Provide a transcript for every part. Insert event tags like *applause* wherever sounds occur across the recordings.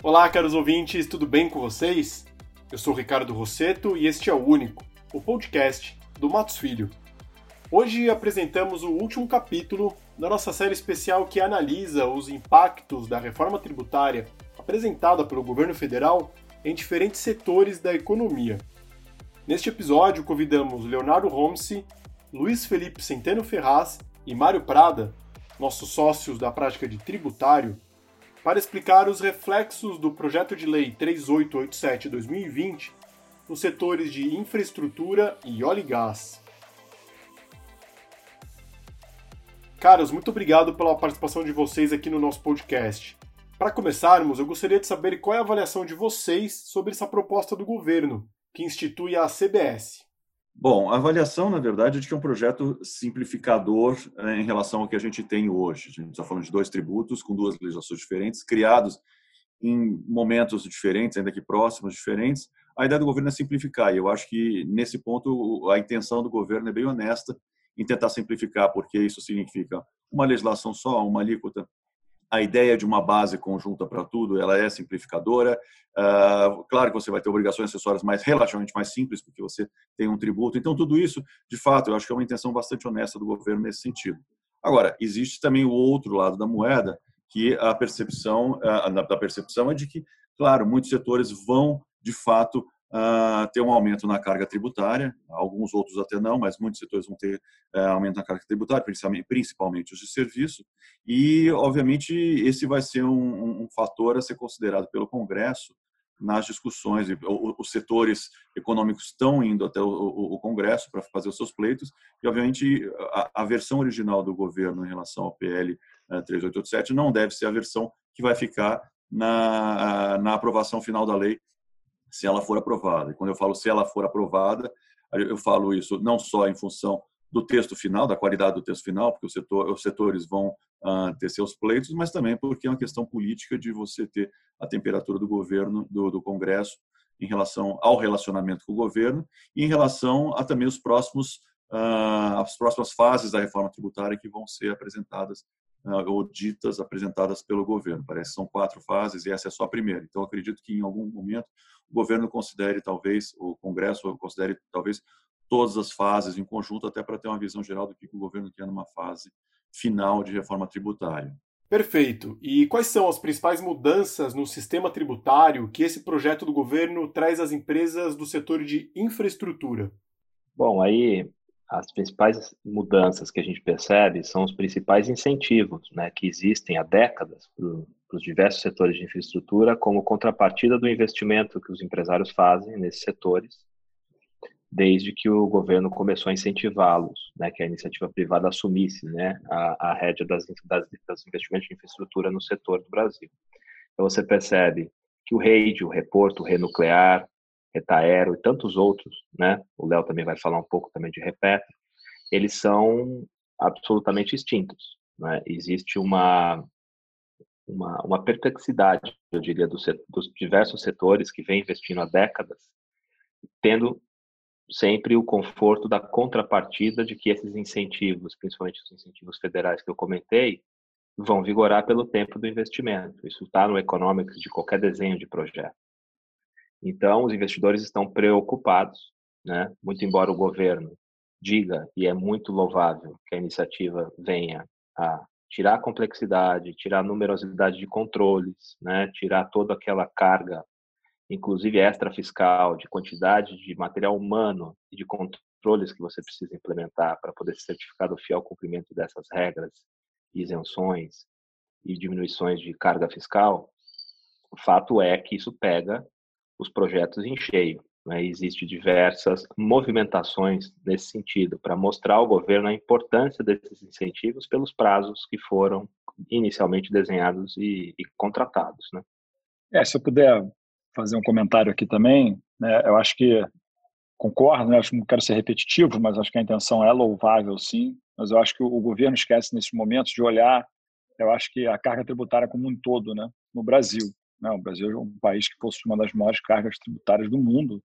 Olá, caros ouvintes, tudo bem com vocês? Eu sou Ricardo Rosseto e este é o Único, o podcast do Matos Filho. Hoje apresentamos o último capítulo da nossa série especial que analisa os impactos da reforma tributária apresentada pelo governo federal em diferentes setores da economia. Neste episódio, convidamos Leonardo Romsi, Luiz Felipe Centeno Ferraz e Mário Prada, nossos sócios da prática de tributário, para explicar os reflexos do projeto de lei 3887-2020 nos setores de infraestrutura e óleo e gás. Caros, muito obrigado pela participação de vocês aqui no nosso podcast. Para começarmos, eu gostaria de saber qual é a avaliação de vocês sobre essa proposta do governo, que institui a CBS. Bom, a avaliação, na verdade, é de que é um projeto simplificador né, em relação ao que a gente tem hoje. A gente está falando de dois tributos com duas legislações diferentes, criados em momentos diferentes, ainda que próximos, diferentes. A ideia do governo é simplificar, e eu acho que, nesse ponto, a intenção do governo é bem honesta em tentar simplificar, porque isso significa uma legislação só, uma alíquota. A ideia de uma base conjunta para tudo, ela é simplificadora. Uh, claro que você vai ter obrigações acessórias mais relativamente mais simples, porque você tem um tributo. Então, tudo isso, de fato, eu acho que é uma intenção bastante honesta do governo nesse sentido. Agora, existe também o outro lado da moeda, que a percepção, a, da percepção é de que, claro, muitos setores vão, de fato, uh, ter um aumento na carga tributária, alguns outros até não, mas muitos setores vão ter uh, aumento na carga tributária, principalmente, principalmente os de serviço, e, obviamente, esse vai ser um, um fator a ser considerado pelo Congresso nas discussões. Os setores econômicos estão indo até o, Congresso para fazer os seus pleitos, e, obviamente, a, versão original do governo em relação ao PL 3887 não deve ser a versão que vai ficar na, na aprovação final da lei se ela for aprovada. E quando eu falo se ela for aprovada, eu falo isso não só em função do texto final, da qualidade do texto final, porque setor, os setores vão uh, ter seus pleitos, mas também porque é uma questão política de você ter a temperatura do governo, do, do Congresso, em relação ao relacionamento com o governo e em relação a também os próximos uh, as próximas fases da reforma tributária que vão ser apresentadas uh, ou ditas apresentadas pelo governo. Parece que são quatro fases e essa é só a primeira. Então acredito que em algum momento o governo considere talvez, o Congresso considere talvez todas as fases em conjunto, até para ter uma visão geral do que o governo quer numa fase final de reforma tributária. Perfeito. E quais são as principais mudanças no sistema tributário que esse projeto do governo traz às empresas do setor de infraestrutura? Bom, aí as principais mudanças que a gente percebe são os principais incentivos né, que existem há décadas para os diversos setores de infraestrutura como contrapartida do investimento que os empresários fazem nesses setores, desde que o governo começou a incentivá-los, né, que a iniciativa privada assumisse né, a, a rédea das, das, das investimentos de infraestrutura no setor do Brasil. Então você percebe que o REID, o Reporto, o Renuclear, Retaero e tantos outros, né? O Léo também vai falar um pouco também de Repetro. Eles são absolutamente extintos. Né? Existe uma uma, uma perplexidade, eu diria, dos, dos diversos setores que vem investindo há décadas, tendo sempre o conforto da contrapartida de que esses incentivos, principalmente os incentivos federais que eu comentei, vão vigorar pelo tempo do investimento. Isso está no economics de qualquer desenho de projeto. Então, os investidores estão preocupados, né? muito embora o governo diga, e é muito louvável que a iniciativa venha a tirar a complexidade, tirar a numerosidade de controles, né? tirar toda aquela carga, inclusive extra fiscal, de quantidade de material humano e de controles que você precisa implementar para poder ser certificado fiel cumprimento dessas regras, isenções e diminuições de carga fiscal, o fato é que isso pega os projetos em cheio. Né? Existem diversas movimentações nesse sentido, para mostrar ao governo a importância desses incentivos pelos prazos que foram inicialmente desenhados e, e contratados. Né? É, se eu puder fazer um comentário aqui também, né, eu acho que concordo, né, acho que não quero ser repetitivo, mas acho que a intenção é louvável, sim, mas eu acho que o governo esquece nesses momentos de olhar, eu acho que a carga tributária como um todo, né, no Brasil. Né? O Brasil é um país que possui uma das maiores cargas tributárias do mundo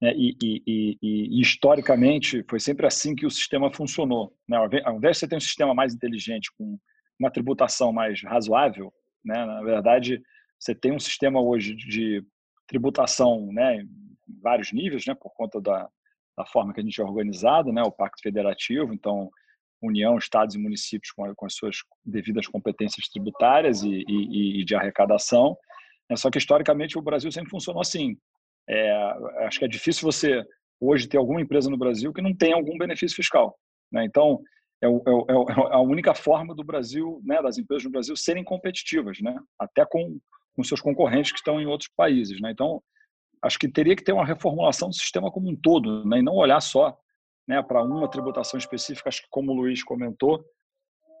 né? e, e, e, e, historicamente foi sempre assim que o sistema funcionou. Né? Ao invés de você ter um sistema mais inteligente, com uma tributação mais razoável, né? na verdade, você tem um sistema hoje de tributação né, em vários níveis, né, por conta da, da forma que a gente é organizado, né, o Pacto Federativo, então União, Estados e municípios com, com as suas devidas competências tributárias e, e, e de arrecadação. É, só que historicamente o Brasil sempre funcionou assim. É, acho que é difícil você hoje ter alguma empresa no Brasil que não tenha algum benefício fiscal. Né? Então é, é, é, é, a única forma do Brasil, né, das empresas no Brasil serem competitivas, né? até com, com seus concorrentes que estão em outros países. Né? Então acho que teria que ter uma reformulação do sistema como um todo, né? e não olhar só né, para uma tributação específica, acho que como o Luiz comentou,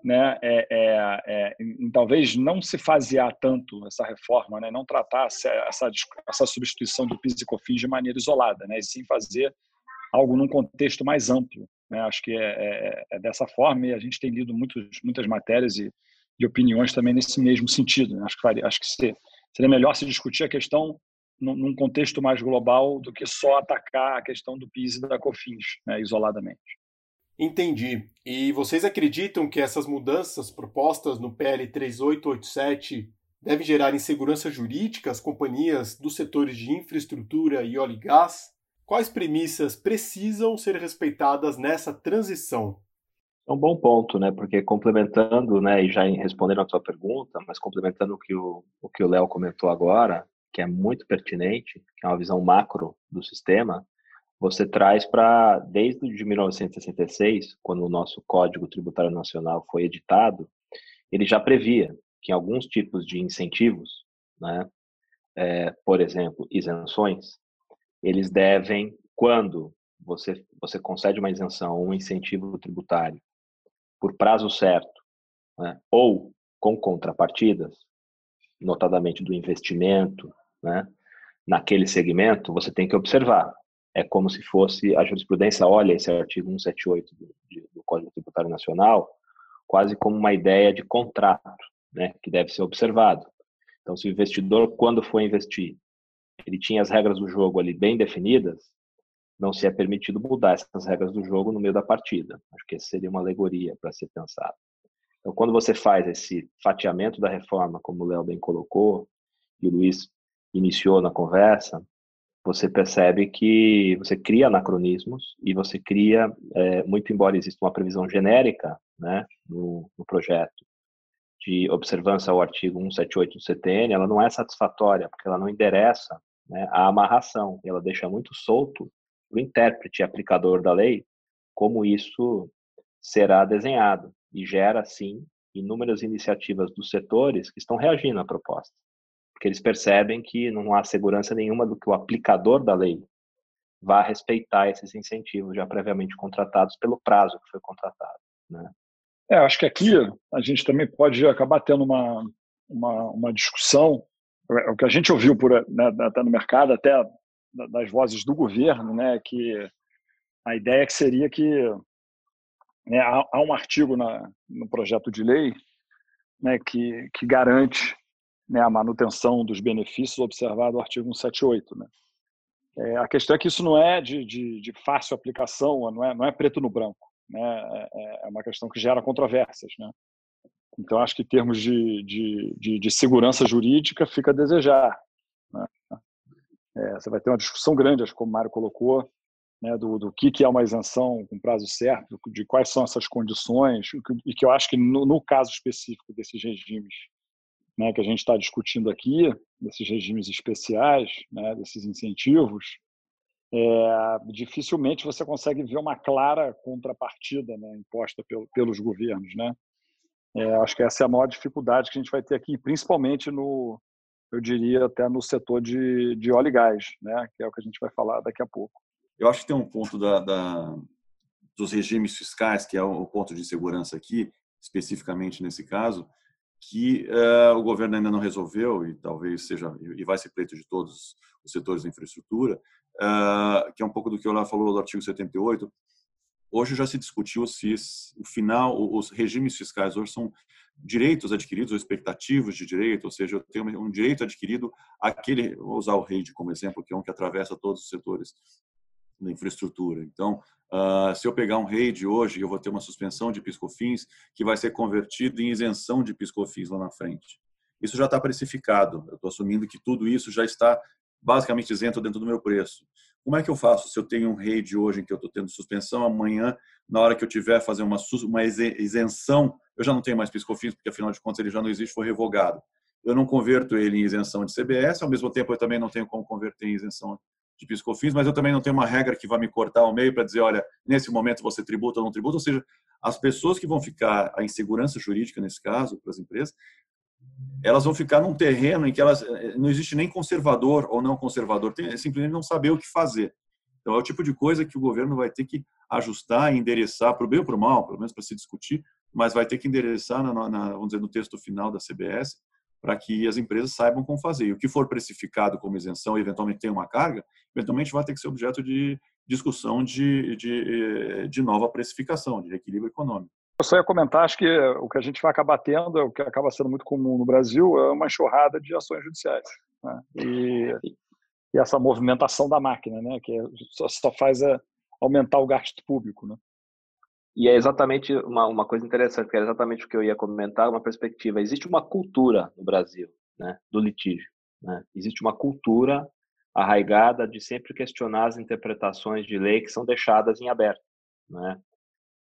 né, é, é, é, em, talvez não se fasear tanto essa reforma, né, não tratar essa, essa, essa substituição do PIS e COFINS de maneira isolada, né, e sim fazer algo num contexto mais amplo. Né, acho que é, é, é, dessa forma e a gente tem lido muitos, muitas matérias e, e opiniões também nesse mesmo sentido. Né, acho que, acho que seria melhor se discutir a questão num contexto mais global do que só atacar a questão do PIS e da COFINS né, isoladamente. Entendi. E vocês acreditam que essas mudanças propostas no PL 3887 devem gerar insegurança jurídica às companhias dos setores de infraestrutura e óleo e gás? Quais premissas precisam ser respeitadas nessa transição? É um bom ponto, né? Porque complementando, né, e já respondendo a sua pergunta, mas complementando o que o, o que o Léo comentou agora, que é muito pertinente, que é uma visão macro do sistema, você traz para, desde 1966, quando o nosso Código Tributário Nacional foi editado, ele já previa que alguns tipos de incentivos, né, é, por exemplo, isenções, eles devem, quando você, você concede uma isenção, um incentivo tributário, por prazo certo, né, ou com contrapartidas, notadamente do investimento, né, naquele segmento, você tem que observar. É como se fosse a jurisprudência olha esse artigo 178 do, do Código Tributário Nacional quase como uma ideia de contrato, né, que deve ser observado. Então, se o investidor, quando for investir, ele tinha as regras do jogo ali bem definidas, não se é permitido mudar essas regras do jogo no meio da partida. Acho que essa seria uma alegoria para ser pensado. Então, quando você faz esse fatiamento da reforma, como o Léo bem colocou, e o Luiz iniciou na conversa, você percebe que você cria anacronismos e você cria, é, muito embora exista uma previsão genérica né, no, no, projeto de observância ao artigo 178 do CTN, ela não é satisfatória, porque ela não endereça né, a amarração, ela deixa muito solto o intérprete aplicador da lei como isso será desenhado e gera, sim, inúmeras iniciativas dos setores que estão reagindo à proposta porque eles percebem que não há segurança nenhuma do que o aplicador da lei vá respeitar esses incentivos já previamente contratados pelo prazo que foi contratado. Né? É, acho que aqui a gente também pode acabar tendo uma, uma, uma discussão, é, o que a gente ouviu por né, até no mercado, até das vozes do governo, né, que a ideia que seria que né, há, há, um artigo na, no projeto de lei né, que, que garante né, a manutenção dos benefícios observado no artigo 178. Né? É, a questão é que isso não é de, de, de, fácil aplicação, não é, não é preto no branco. Né? É, é, é uma questão que gera controvérsias. Né? Então, acho que em termos de, de, de, de segurança jurídica, fica a desejar. Né? É, você vai ter uma discussão grande, acho que como o Mário colocou, né, do, do que, que é uma isenção com prazo certo, de quais são essas condições, e que eu acho que no, no caso específico desses regimes né, que a gente está discutindo aqui, desses regimes especiais, né, desses incentivos, é, dificilmente você consegue ver uma clara contrapartida né, imposta pelo, pelos governos. Né? É, acho que essa é a maior dificuldade que a gente vai ter aqui, principalmente no, eu diria, até no setor de, de óleo e gás, né, que é o que a gente vai falar daqui a pouco. Eu acho que tem um ponto da, da dos regimes fiscais, que é o ponto de segurança aqui, especificamente nesse caso, que uh, o governo ainda não resolveu e talvez seja e vai ser pleito de todos os setores da infraestrutura, uh, que é um pouco do que o Olá falou do artigo 78. Hoje já se discutiu se o final, os regimes fiscais hoje são direitos adquiridos ou expectativos de direito, ou seja, eu tenho um direito adquirido aquele, vou usar o REID como exemplo, que é um que atravessa todos os setores da infraestrutura. Então, uh, se eu pegar um RAID hoje, eu vou ter uma suspensão de piscofins que vai ser convertido em isenção de piscofins lá na frente. Isso já está precificado. Eu estou assumindo que tudo isso já está basicamente isento dentro do meu preço. Como é que eu faço se eu tenho um RAID hoje em que eu estou tendo suspensão, amanhã, na hora que eu tiver fazer uma, uma isenção, eu já não tenho mais piscofins, porque afinal de contas ele já não existe, foi revogado. Eu não converto ele em isenção de CBS, ao mesmo tempo eu também não tenho como converter em isenção de piscofins, mas eu também não tenho uma regra que vai me cortar ao meio para dizer, olha, nesse momento você tributa ou não tributa, ou seja, as pessoas que vão ficar a insegurança jurídica nesse caso para as empresas elas vão ficar num terreno em que elas eh, não existe nem conservador ou não conservador, tem é simplesmente não saber o que fazer. Então é o tipo de coisa que o governo vai ter que ajustar, endereçar para o bem ou para o mal, pelo menos para se discutir, mas vai ter que endereçar na, na, vamos dizer no texto final da CBS para que as empresas saibam como fazer. E o que for precificado como isenção e eventualmente tem uma carga, eventualmente vai ter que ser objeto de discussão de, de, eh, de nova precificação, de equilíbrio econômico. Eu só ia comentar, acho que o que a gente vai acabar tendo, o que acaba sendo muito comum no Brasil, é uma enxurrada de ações judiciais. Né? E, e, essa movimentação da máquina, né? que só, só faz a, aumentar o gasto público. Né? E é exatamente uma, uma coisa interessante, que é exatamente o que eu ia comentar, uma perspectiva. Existe uma cultura no Brasil né, do litígio. Né? Existe uma cultura arraigada de sempre questionar as interpretações de lei que são deixadas em aberto. Né?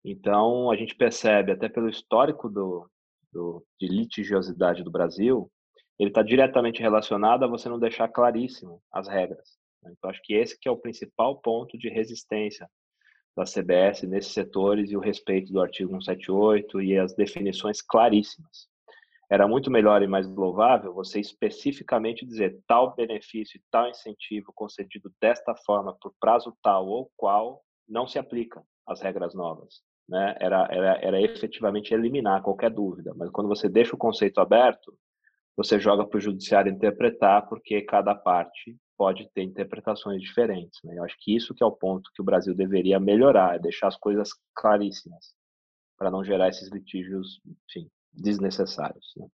Então, a gente percebe, até pelo histórico do, do de litigiosidade do Brasil, ele está diretamente relacionado a você não deixar claríssimo as regras. Né. Então, acho que esse que é o principal ponto de resistência da CBS nesses setores e o respeito do artigo 178 e as definições claríssimas. Era muito melhor e mais louvável você especificamente dizer tal benefício e tal incentivo concedido desta forma por prazo tal ou qual não se aplica às regras novas né, era, era, era efetivamente eliminar qualquer dúvida. Mas quando você deixa o conceito aberto, você joga para o judiciário interpretar, porque cada parte pode ter interpretações diferentes. Né? Eu acho que isso que é o ponto que o Brasil deveria melhorar, é deixar as coisas claríssimas, para não gerar esses litígios, enfim, desnecessários. Né?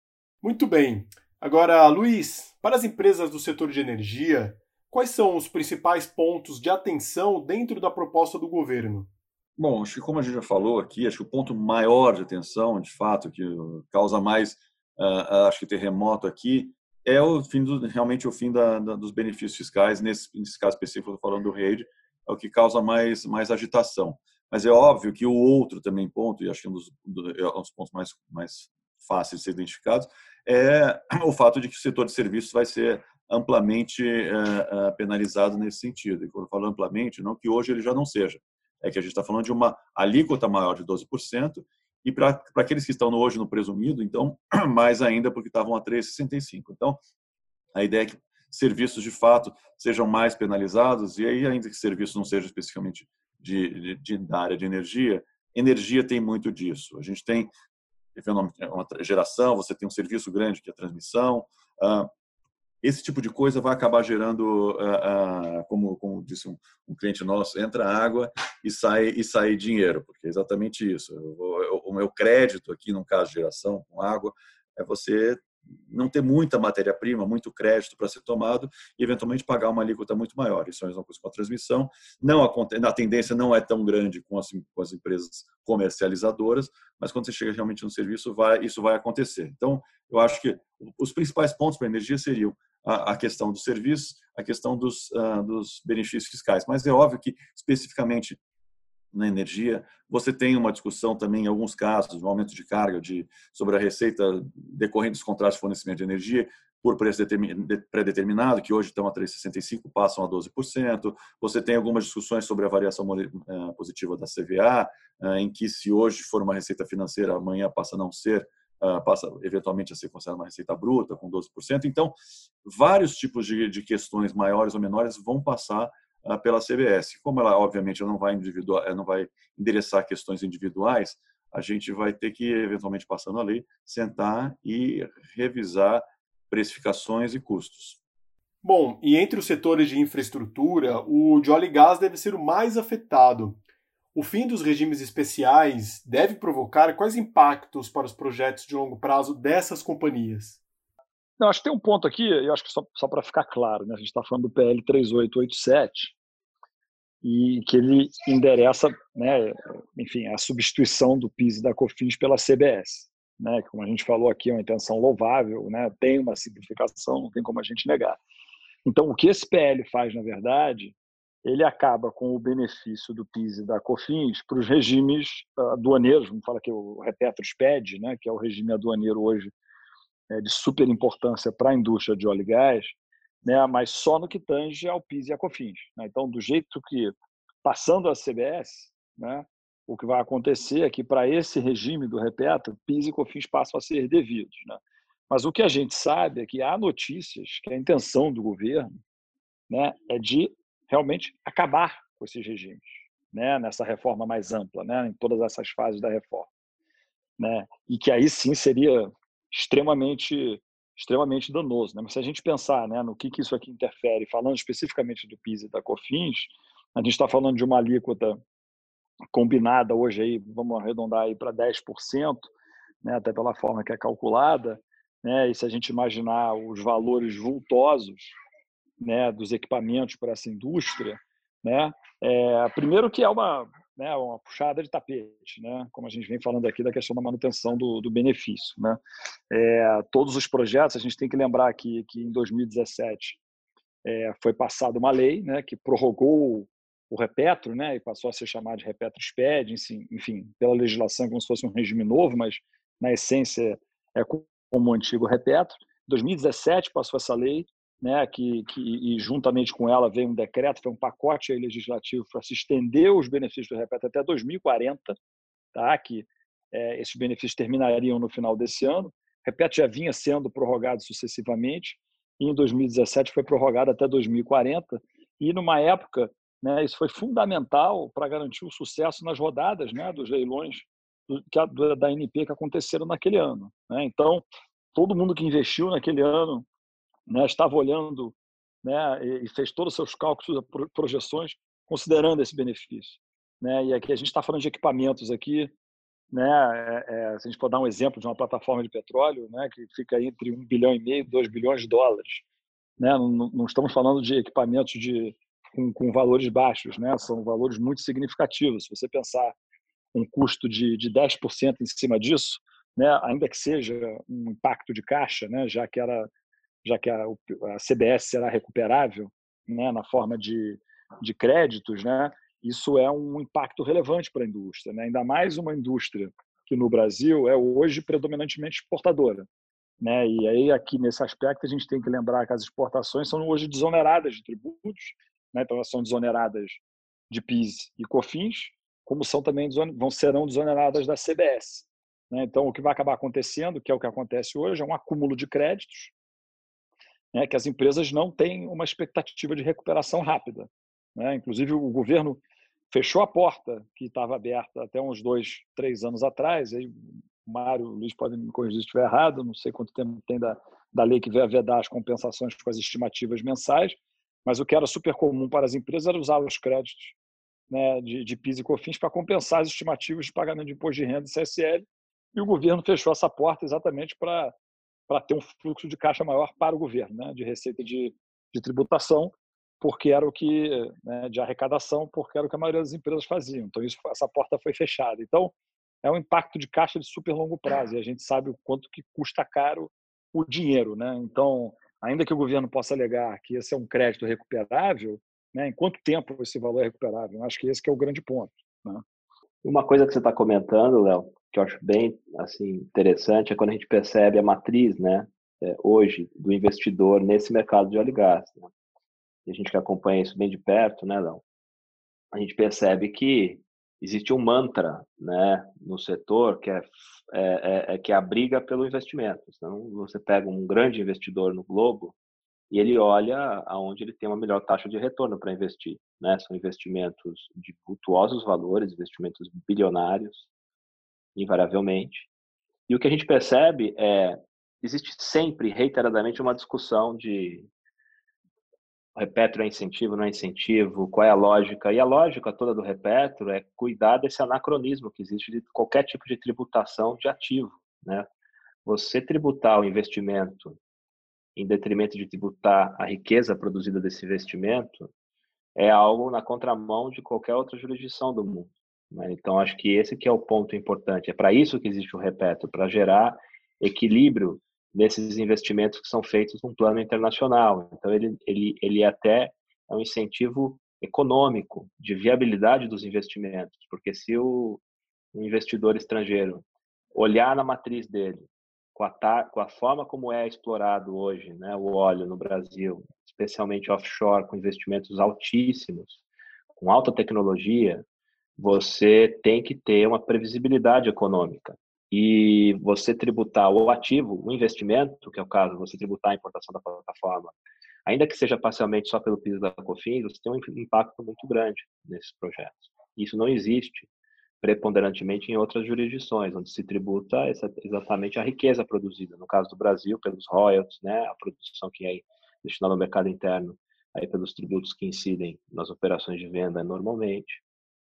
Muito bem. Agora, Luiz, para as empresas do setor de energia, quais são os principais pontos de atenção dentro da proposta do governo? Bom, acho que como a gente já falou aqui, acho que o ponto maior de atenção, de fato, que causa mais, uh, acho que terremoto aqui, é o fim do, realmente o fim da, da, dos benefícios fiscais, nesse, nesse caso específico, estou falando do REID, é o que causa mais, mais agitação. Mas é óbvio que o outro também ponto, e acho que é um dos, é um dos pontos mais, mais fáceis de ser identificados, é o fato de que o setor de serviços vai ser amplamente uh, uh, penalizado nesse sentido. E quando eu falo amplamente, não que hoje ele já não seja, é que a gente está falando de uma alíquota maior de 12%, e para aqueles que estão hoje no presumido, então, *clears throat* mais ainda, porque estavam a 3,65%. Então, a ideia é que serviços de fato sejam mais penalizados, e aí, ainda que serviços não sejam especificamente de, de, de, da área de energia, energia tem muito disso. A gente tem uma geração, você tem um serviço grande que é a transmissão, ah, esse tipo de coisa vai acabar gerando, uh, uh, como, como, disse um, um, cliente nosso, entra água e sai e sai dinheiro, porque é exatamente isso. O, meu crédito aqui, no caso de geração com água, é você não ter muita matéria-prima, muito crédito para ser tomado e eventualmente pagar uma alíquota muito maior. Isso é a mesma coisa com a transmissão. Não a, a tendência não é tão grande com as, com as empresas comercializadoras, mas quando você chega realmente no serviço, vai, isso vai acontecer. Então, eu acho que os principais pontos para a energia seriam a, questão dos serviços, a questão dos, uh, dos benefícios fiscais. Mas é óbvio que, especificamente na energia, você tem uma discussão também, em alguns casos, no aumento de carga de, sobre a receita decorrente dos contratos de fornecimento de energia por preço pré-determinado, que hoje estão a 3,65, passam a 12%. Você tem algumas discussões sobre a variação eh, positiva da CVA, eh, em que se hoje for uma receita financeira, amanhã passa a não ser, ah, passa eventualmente a ser considerada uma receita bruta com 12%. Então, vários tipos de, de questões maiores ou menores vão passar uh, pela CBS. Como ela, obviamente, não vai, individual, não vai endereçar questões individuais, a gente vai ter que, eventualmente, passando a lei, sentar e revisar precificações e custos. Bom, e entre os setores de infraestrutura, o de óleo e gás deve ser o mais afetado. O fim dos regimes especiais deve provocar quais impactos para os projetos de longo prazo dessas companhias? Não, acho que tem um ponto aqui, eu acho que só, só para ficar claro, né? a gente está falando do PL 3887, e que ele endereça, né, enfim, a substituição do PIS e da COFINS pela CBS, né, como a gente falou aqui, é uma intenção louvável, né, tem uma simplificação, não tem como a gente negar. Então, o que esse PL faz, na verdade, ele acaba com o benefício do PIS e da COFINS para os regimes aduaneiros, vamos falar que o Repetro SPED, né, que é o regime aduaneiro hoje é, de super importância para a indústria de óleo e gás, né, mas só no que tange ao PIS e à COFINS. Né? Então, do jeito que, passando a CBS, né, o que vai acontecer é que para esse regime do Repetro, PIS e COFINS passam a ser devidos. Né? Mas o que a gente sabe é que há notícias que a intenção do governo né, é de realmente acabar com esses regimes, né, nessa reforma mais ampla, né, em todas essas fases da reforma, né, e que aí sim seria extremamente extremamente danoso, né? Mas se a gente pensar, né, no que que isso aqui interfere, falando especificamente do PIS e da COFINS, a gente está falando de uma alíquota combinada hoje aí, vamos arredondar para 10%, né, até pela forma que é calculada, né, e se a gente imaginar os valores vultosos né, dos equipamentos para essa indústria, né, é, primeiro que é uma, né, uma puxada de tapete, né, como a gente vem falando aqui da questão da manutenção do, do benefício. Né. É, todos os projetos, a gente tem que lembrar aqui que em 2017 é, foi passada uma lei né, que prorrogou o repetro, né, e passou a ser chamado de repetro SPED, enfim, pela legislação como se fosse um regime novo, mas na essência é como o antigo repetro. Em 2017 passou essa lei, né, que, que, e juntamente com ela veio um decreto, foi um pacote legislativo para se estender os benefícios do repetro até 2040, tá, que é, esses benefícios terminariam no final desse ano. O repetro já vinha sendo prorrogado sucessivamente, e em 2017 foi prorrogado até 2040, e numa época, né, isso foi fundamental para garantir o sucesso nas rodadas né, dos leilões do, da NP que aconteceram naquele ano. Né? Então, todo mundo que investiu naquele ano né, estava olhando né, e fez todos os seus cálculos, projeções, considerando esse benefício. Né? E aqui a gente está falando de equipamentos aqui, né? É, é, se a gente for dar um exemplo de uma plataforma de petróleo, né, que fica entre um bilhão e meio, dois bilhões de dólares, né? Não, não estamos falando de equipamentos de com, com, valores baixos, né? São valores muito significativos. Se você pensar um custo de, de 10% em cima disso, né? Ainda que seja um impacto de caixa, né? Já que era já que a, a CBS será recuperável né, na forma de, de créditos, né, isso é um impacto relevante para a indústria. Né? Ainda mais uma indústria que no Brasil é hoje predominantemente exportadora. Né? E aí, aqui nesse aspecto, a gente tem que lembrar que as exportações são hoje desoneradas de tributos, né? então elas são desoneradas de PIS e COFINS, como são também vão serão desoneradas da CBS. Né? Então, o que vai acabar acontecendo, que é o que acontece hoje, é um acúmulo de créditos né, que as empresas não têm uma expectativa de recuperação rápida. Né? Inclusive, o governo fechou a porta que estava aberta até uns dois, três anos atrás. Aí, o Mário, o Luiz podem me corrigir se estiver errado, não sei quanto tempo tem da, da lei que a vedar as compensações com as estimativas mensais, mas o que era super comum para as empresas era usar os créditos né, de, de PIS e COFINS para compensar as estimativas de pagamento de imposto de renda e CSL, e o governo fechou essa porta exatamente para para ter um fluxo de caixa maior para o governo, né, de receita de, de tributação, porque era o que né, de arrecadação, porque era o que a maioria das empresas faziam. Então isso, essa porta foi fechada. Então é um impacto de caixa de super longo prazo e a gente sabe o quanto que custa caro o dinheiro, né? Então ainda que o governo possa alegar que esse é um crédito recuperável, né, em quanto tempo esse valor é recuperável? Eu acho que esse que é o grande ponto. Né? Uma coisa que você está comentando, Léo, que eu acho bem assim interessante é quando a gente percebe a matriz, né, é, hoje do investidor nesse mercado de óleo e gás. Né? E a gente que acompanha isso bem de perto, né, Léo? A gente percebe que existe um mantra, né, no setor que é, é, é, é que é a briga pelo investimento. Então, você pega um grande investidor no globo e ele olha aonde ele tem uma melhor taxa de retorno para investir, né? São investimentos de vultuosos valores, investimentos bilionários, invariavelmente. E o que a gente percebe é existe sempre, reiteradamente, uma discussão de repetro é incentivo, não é incentivo, qual é a lógica. E a lógica toda do repetro é cuidar desse anacronismo que existe de qualquer tipo de tributação de ativo. Né? Você tributar o investimento em detrimento de tributar a riqueza produzida desse investimento, é algo na contramão de qualquer outra jurisdição do mundo. Né? Então, acho que esse que é o ponto importante. É para isso que existe o Repeto, para gerar equilíbrio nesses investimentos que são feitos num plano internacional. Então, ele, ele, ele até é um incentivo econômico, de viabilidade dos investimentos, porque se o, investidor estrangeiro olhar na matriz dele, com a, com a forma como é explorado hoje né, o óleo no Brasil, especialmente offshore, com investimentos altíssimos, com alta tecnologia, você tem que ter uma previsibilidade econômica. E você tributar o ativo, o investimento, que é o caso, você tributar a importação da plataforma, ainda que seja parcialmente só pelo piso da COFINS, você tem um impacto muito grande nesses projetos. Isso não existe preponderantemente em outras jurisdições, onde se tributa exatamente a riqueza produzida. No caso do Brasil, pelos royalties, né, a produção que é destinada ao mercado interno, aí pelos tributos que incidem nas operações de venda normalmente.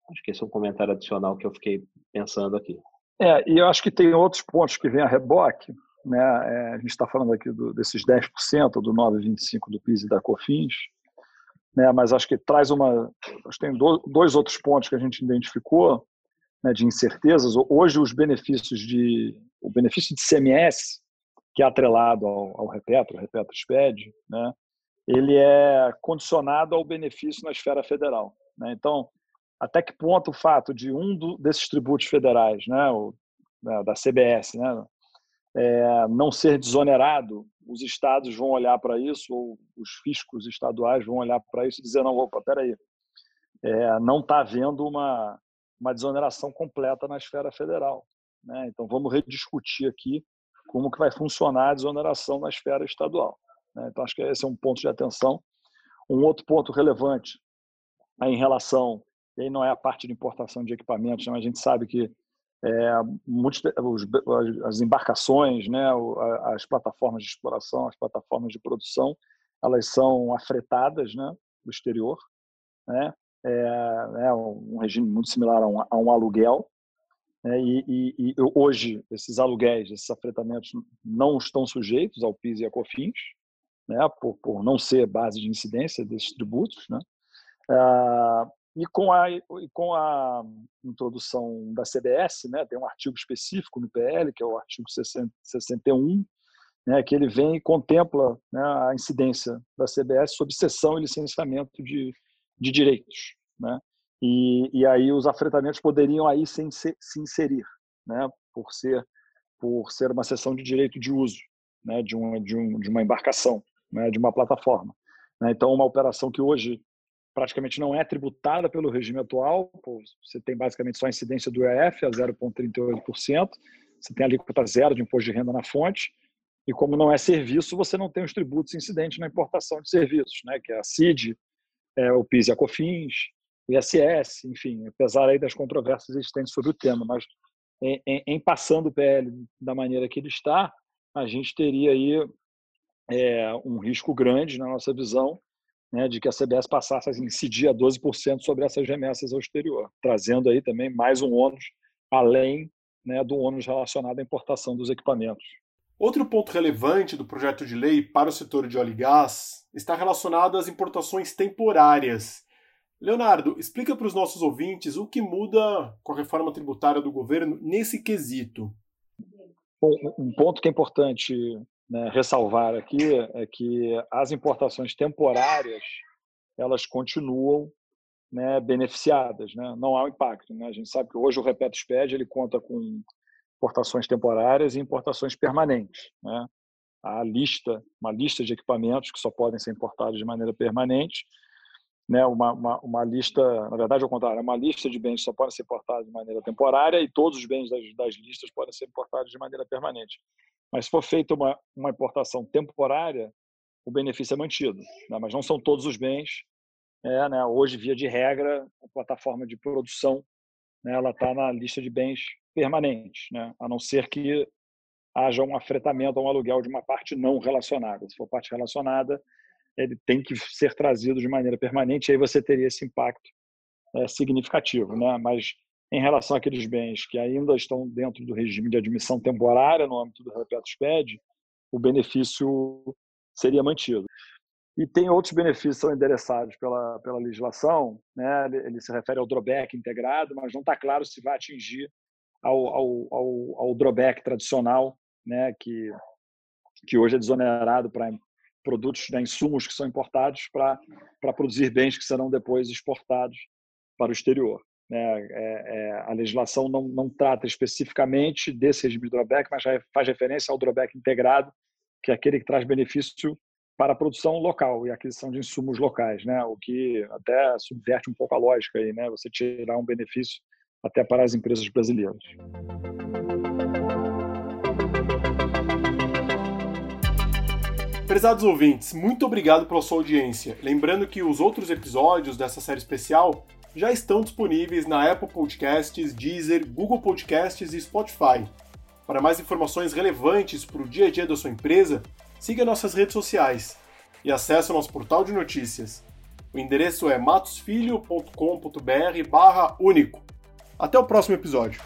Acho que esse é um comentário adicional que eu fiquei pensando aqui. É, e eu acho que tem outros pontos que vêm a reboque. Né? É, a gente está falando aqui do, desses 10% do 9,25% do PIS e da COFINS, né? mas acho que traz uma. Acho que tem dois outros pontos que a gente identificou né, de incertezas. Hoje, os benefícios de. O benefício de CMS, que é atrelado ao, ao Repetro, o Repetro SPED, né, ele é condicionado ao benefício na esfera federal. Né? Então, até que ponto o fato de um do, desses tributos federais, né, o, né, da CBS, né, é, não ser desonerado, os estados vão olhar para isso, ou os fiscos estaduais vão olhar para isso e dizer: não, opa, peraí, é, não está havendo uma, uma desoneração completa na esfera federal. Né? Então vamos rediscutir aqui como que vai funcionar a desoneração na esfera estadual. Né? Então acho que esse é um ponto de atenção. Um outro ponto relevante é em relação, e aí não é a parte de importação de equipamentos, mas a gente sabe que é, muitos, os, as embarcações, né, as plataformas de exploração, as plataformas de produção, elas são afretadas né, do exterior. Né? é, é um regime muito similar a um, a um aluguel. Né, e, e, e, hoje esses aluguéis, esses afretamentos não estão sujeitos ao PIS e à COFINS, né, por, por não ser base de incidência desses tributos. Né? Ah, e com a, e com a introdução da CBS, né, tem um artigo específico no PL, que é o artigo 60, 61, né, que ele vem e contempla né, a incidência da CBS sobre cessão e licenciamento de, de direitos, né? E, e aí os afretamentos poderiam aí se, se inserir, né? Por ser por ser uma sessão de direito de uso, né? De uma de, um, de uma embarcação, né? De uma plataforma. Né? Então uma operação que hoje praticamente não é tributada pelo regime atual, você tem basicamente só a incidência do EF a 0,38%, você tem a alíquota zero de imposto de renda na fonte, e como não é serviço, você não tem os tributos incidentes na importação de serviços, né, que é a CID, é, o PIS e a COFINS, o ISS, enfim, apesar aí das controvérsias existentes sobre o tema, mas em, em, em passando o PL da maneira que ele está, a gente teria aí é, um risco grande, na nossa visão, né, de que a CBS passasse a incidir a 12% sobre essas remessas ao exterior, trazendo aí também mais um ônus, além né, do ônus relacionado à importação dos equipamentos. Outro ponto relevante do projeto de lei para o setor de óleo e gás está relacionado às importações temporárias. Leonardo, explica para os nossos ouvintes o que muda com a reforma tributária do governo nesse quesito. Um ponto que é importante né, ressalvar aqui é que as importações temporárias elas continuam né, beneficiadas, né? não há um impacto. Né? A gente sabe que hoje o Repeto SPED ele conta com importações temporárias e importações permanentes. Né? A lista, uma lista de equipamentos que só podem ser importados de maneira permanente, né? uma, uma, uma lista, na verdade, ao contrário, é uma lista de bens que só podem ser importados de maneira temporária e todos os bens das, das listas podem ser importados de maneira permanente. Mas se for feita uma, uma importação temporária, o benefício é mantido, né? mas não são todos os bens. É, né? Hoje, via de regra, a plataforma de produção né? ela está na lista de bens permanentes, né? a não ser que haja um afretamento ou um aluguel de uma parte não relacionada. Se for parte relacionada, ele tem que ser trazido de maneira permanente, e aí você teria esse impacto é, significativo. Né? Mas em relação àqueles bens que ainda estão dentro do regime de admissão temporária no âmbito do Repeto SPED, o benefício seria mantido. E tem outros benefícios que são endereçados pela, pela legislação, né? ele se refere ao drawback integrado, mas não está claro se vai atingir ao, ao, ao, ao drawback tradicional, né? que, que hoje é desonerado para produtos, né, insumos que são importados para produzir bens que serão depois exportados para o exterior. Né? É, é, a legislação não, não trata especificamente desse regime de drawback, mas já faz referência ao drawback integrado, que é aquele que traz benefício para a produção local e aquisição de insumos locais, né? O que até subverte um pouco a lógica aí, né? Você tirar um benefício até para as empresas brasileiras. Prezados ouvintes, muito obrigado pela sua audiência. Lembrando que os outros episódios dessa série especial já estão disponíveis na Apple Podcasts, Deezer, Google Podcasts e Spotify. Para mais informações relevantes para o dia a dia da sua empresa, siga nossas redes sociais e acesse o nosso portal de notícias. O endereço é matosfilho.com.br barra único. Até o próximo episódio.